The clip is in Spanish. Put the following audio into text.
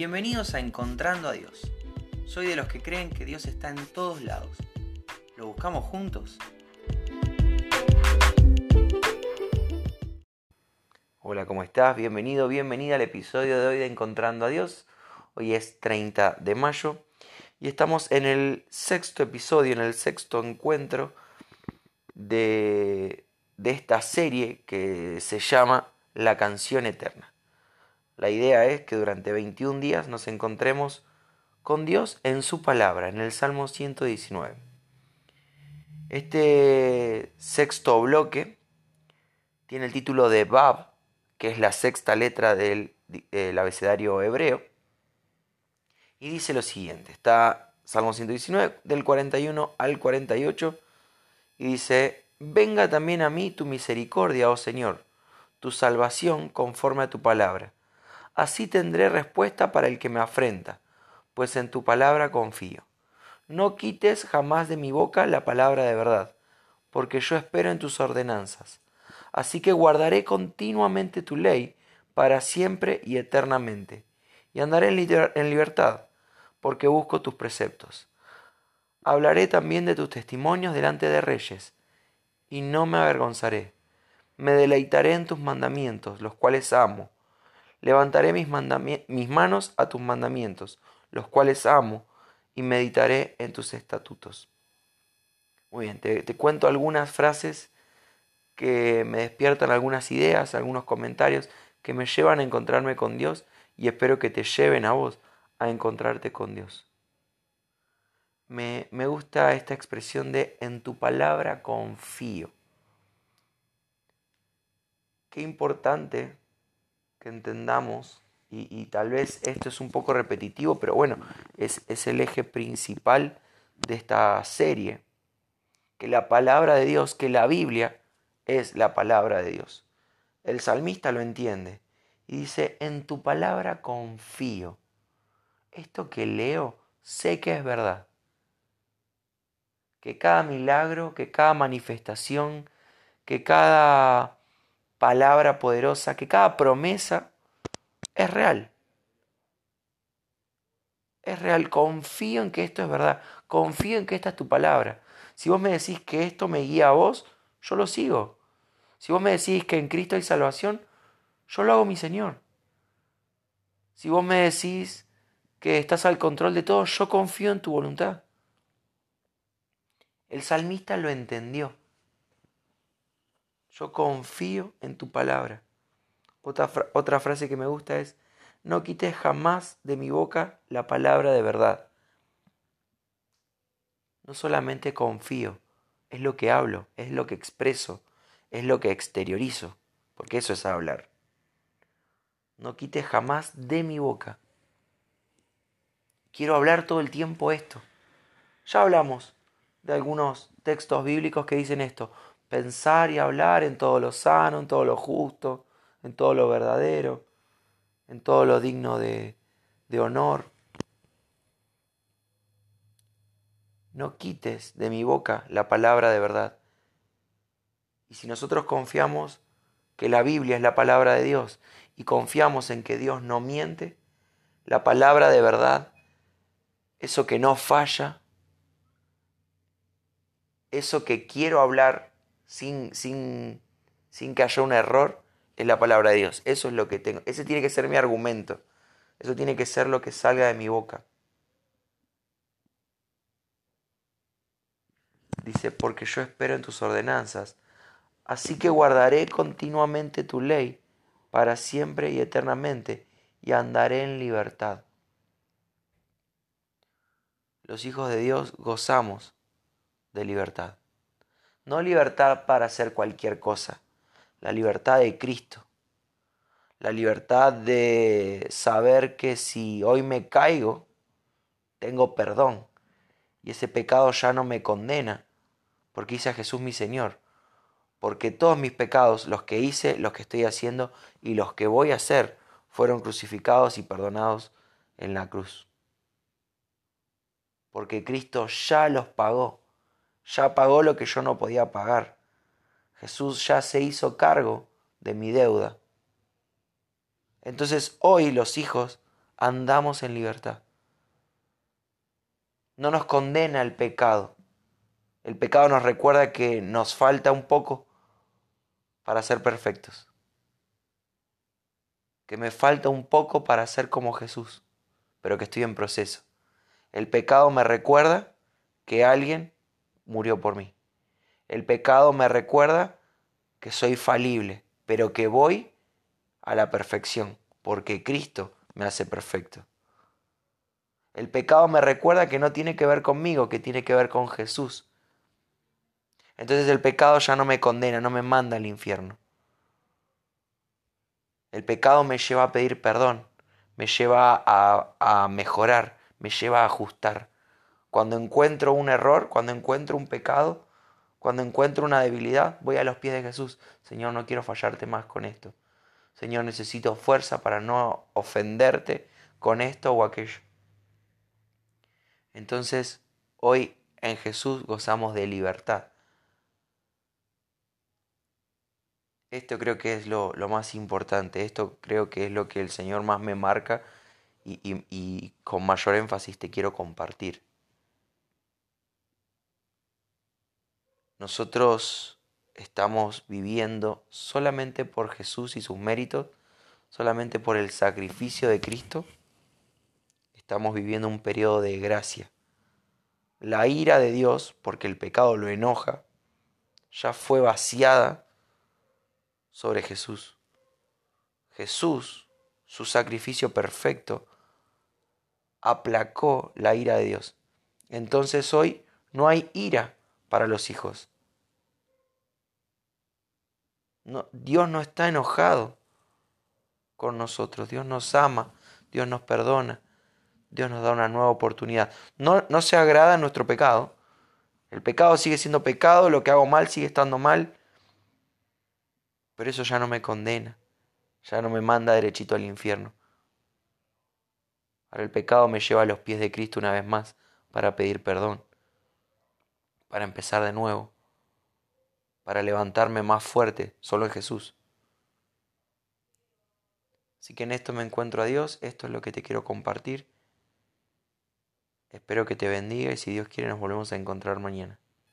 Bienvenidos a Encontrando a Dios. Soy de los que creen que Dios está en todos lados. ¿Lo buscamos juntos? Hola, ¿cómo estás? Bienvenido, bienvenida al episodio de hoy de Encontrando a Dios. Hoy es 30 de mayo y estamos en el sexto episodio, en el sexto encuentro de, de esta serie que se llama La canción eterna. La idea es que durante 21 días nos encontremos con Dios en su palabra, en el Salmo 119. Este sexto bloque tiene el título de Bab, que es la sexta letra del, abecedario hebreo, y dice lo siguiente, está Salmo 119 del 41 al 48, y dice, venga también a mí tu misericordia, oh Señor, tu salvación conforme a tu palabra Así tendré respuesta para el que me afrenta, pues en tu palabra confío. No quites jamás de mi boca la palabra de verdad, porque yo espero en tus ordenanzas. Así que guardaré continuamente tu ley para siempre y eternamente, y andaré en libertad, porque busco tus preceptos. Hablaré también de tus testimonios delante de reyes, y no me avergonzaré. Me deleitaré en tus mandamientos, los cuales amo Levantaré mis, manos a tus mandamientos, los cuales amo, y meditaré en tus estatutos. Muy bien, te, te cuento algunas frases que me despiertan algunas ideas, algunos comentarios que me llevan a encontrarme con Dios y espero que te lleven a vos a encontrarte con Dios. Me, me, gusta esta expresión de en tu palabra confío. Qué importante que entendamos, y, tal vez esto es un poco repetitivo, pero bueno, es, es el eje principal de esta serie, que la palabra de Dios, que la Biblia es la palabra de Dios. El salmista lo entiende y dice, en tu palabra confío. Esto que leo sé que es verdad. Que cada milagro, que cada manifestación, que cada palabra poderosa, que cada promesa es real. Es real, confío en que esto es verdad, confío en que esta es tu palabra. Si vos me decís que esto me guía a vos, yo lo sigo. Si vos me decís que en Cristo hay salvación, yo lo hago mi Señor. Si vos me decís que estás al control de todo, yo confío en tu voluntad. El salmista lo entendió. Yo confío en tu palabra. Otra, otra frase que me gusta es, no quites jamás de mi boca la palabra de verdad. No solamente confío, es lo que hablo, es lo que expreso, es lo que exteriorizo, porque eso es hablar. No quites jamás de mi boca. Quiero hablar todo el tiempo esto. Ya hablamos de algunos textos bíblicos que dicen esto pensar y hablar en todo lo sano, en todo lo justo, en todo lo verdadero, en todo lo digno de, honor. No quites de mi boca la palabra de verdad. Y si nosotros confiamos que la Biblia es la palabra de Dios y confiamos en que Dios no miente, la palabra de verdad, eso que no falla, eso que quiero hablar sin, sin, sin que haya un error, es la palabra de Dios. Eso es lo que tengo. Ese tiene que ser mi argumento. Eso tiene que ser lo que salga de mi boca. Dice, porque yo espero en tus ordenanzas. Así que guardaré continuamente tu ley para siempre y eternamente, y andaré en libertad. Los hijos de Dios gozamos de libertad. No libertad para hacer cualquier cosa, la libertad de Cristo. La libertad de saber que si hoy me caigo, tengo perdón. Y ese pecado ya no me condena, porque hice a Jesús mi Señor. Porque todos mis pecados, los que hice, los que estoy haciendo y los que voy a hacer, fueron crucificados y perdonados en la cruz. Porque Cristo ya los pagó ya pagó lo que yo no podía pagar. Jesús ya se hizo cargo de mi deuda. Entonces hoy los hijos andamos en libertad. No nos condena el pecado. El pecado nos recuerda que nos falta un poco para ser perfectos. Que me falta un poco para ser como Jesús, pero que estoy en proceso. El pecado me recuerda que alguien murió por mí. El pecado me recuerda que soy falible, pero que voy a la perfección, porque Cristo me hace perfecto. El pecado me recuerda que no tiene que ver conmigo, que tiene que ver con Jesús. Entonces el pecado ya no me condena, no me manda al infierno. El pecado me lleva a pedir perdón, me lleva a, a mejorar, me lleva a ajustar. Cuando encuentro un error, cuando encuentro un pecado, cuando encuentro una debilidad, voy a los pies de Jesús. Señor, no quiero fallarte más con esto. Señor, necesito fuerza para no ofenderte con esto o aquello. Entonces, hoy en Jesús gozamos de libertad. Esto creo que es lo, más importante, esto creo que es lo que el Señor más me marca y, con mayor énfasis te quiero compartir. Nosotros estamos viviendo solamente por Jesús y sus méritos, solamente por el sacrificio de Cristo. Estamos viviendo un periodo de gracia. La ira de Dios, porque el pecado lo enoja, ya fue vaciada sobre Jesús. Jesús, su sacrificio perfecto, aplacó la ira de Dios. Entonces hoy no hay ira para los hijos. Dios no está enojado con nosotros, Dios nos ama, Dios nos perdona, Dios nos da una nueva oportunidad. No, no se agrada nuestro pecado, el pecado sigue siendo pecado, lo que hago mal sigue estando mal, pero eso ya no me condena, ya no me manda derechito al infierno. Ahora el pecado me lleva a los pies de Cristo una vez más para pedir perdón, para empezar de nuevo para levantarme más fuerte, solo en Jesús. Así que en esto me encuentro a Dios, esto es lo que te quiero compartir. Espero que te bendiga y si Dios quiere nos volvemos a encontrar mañana.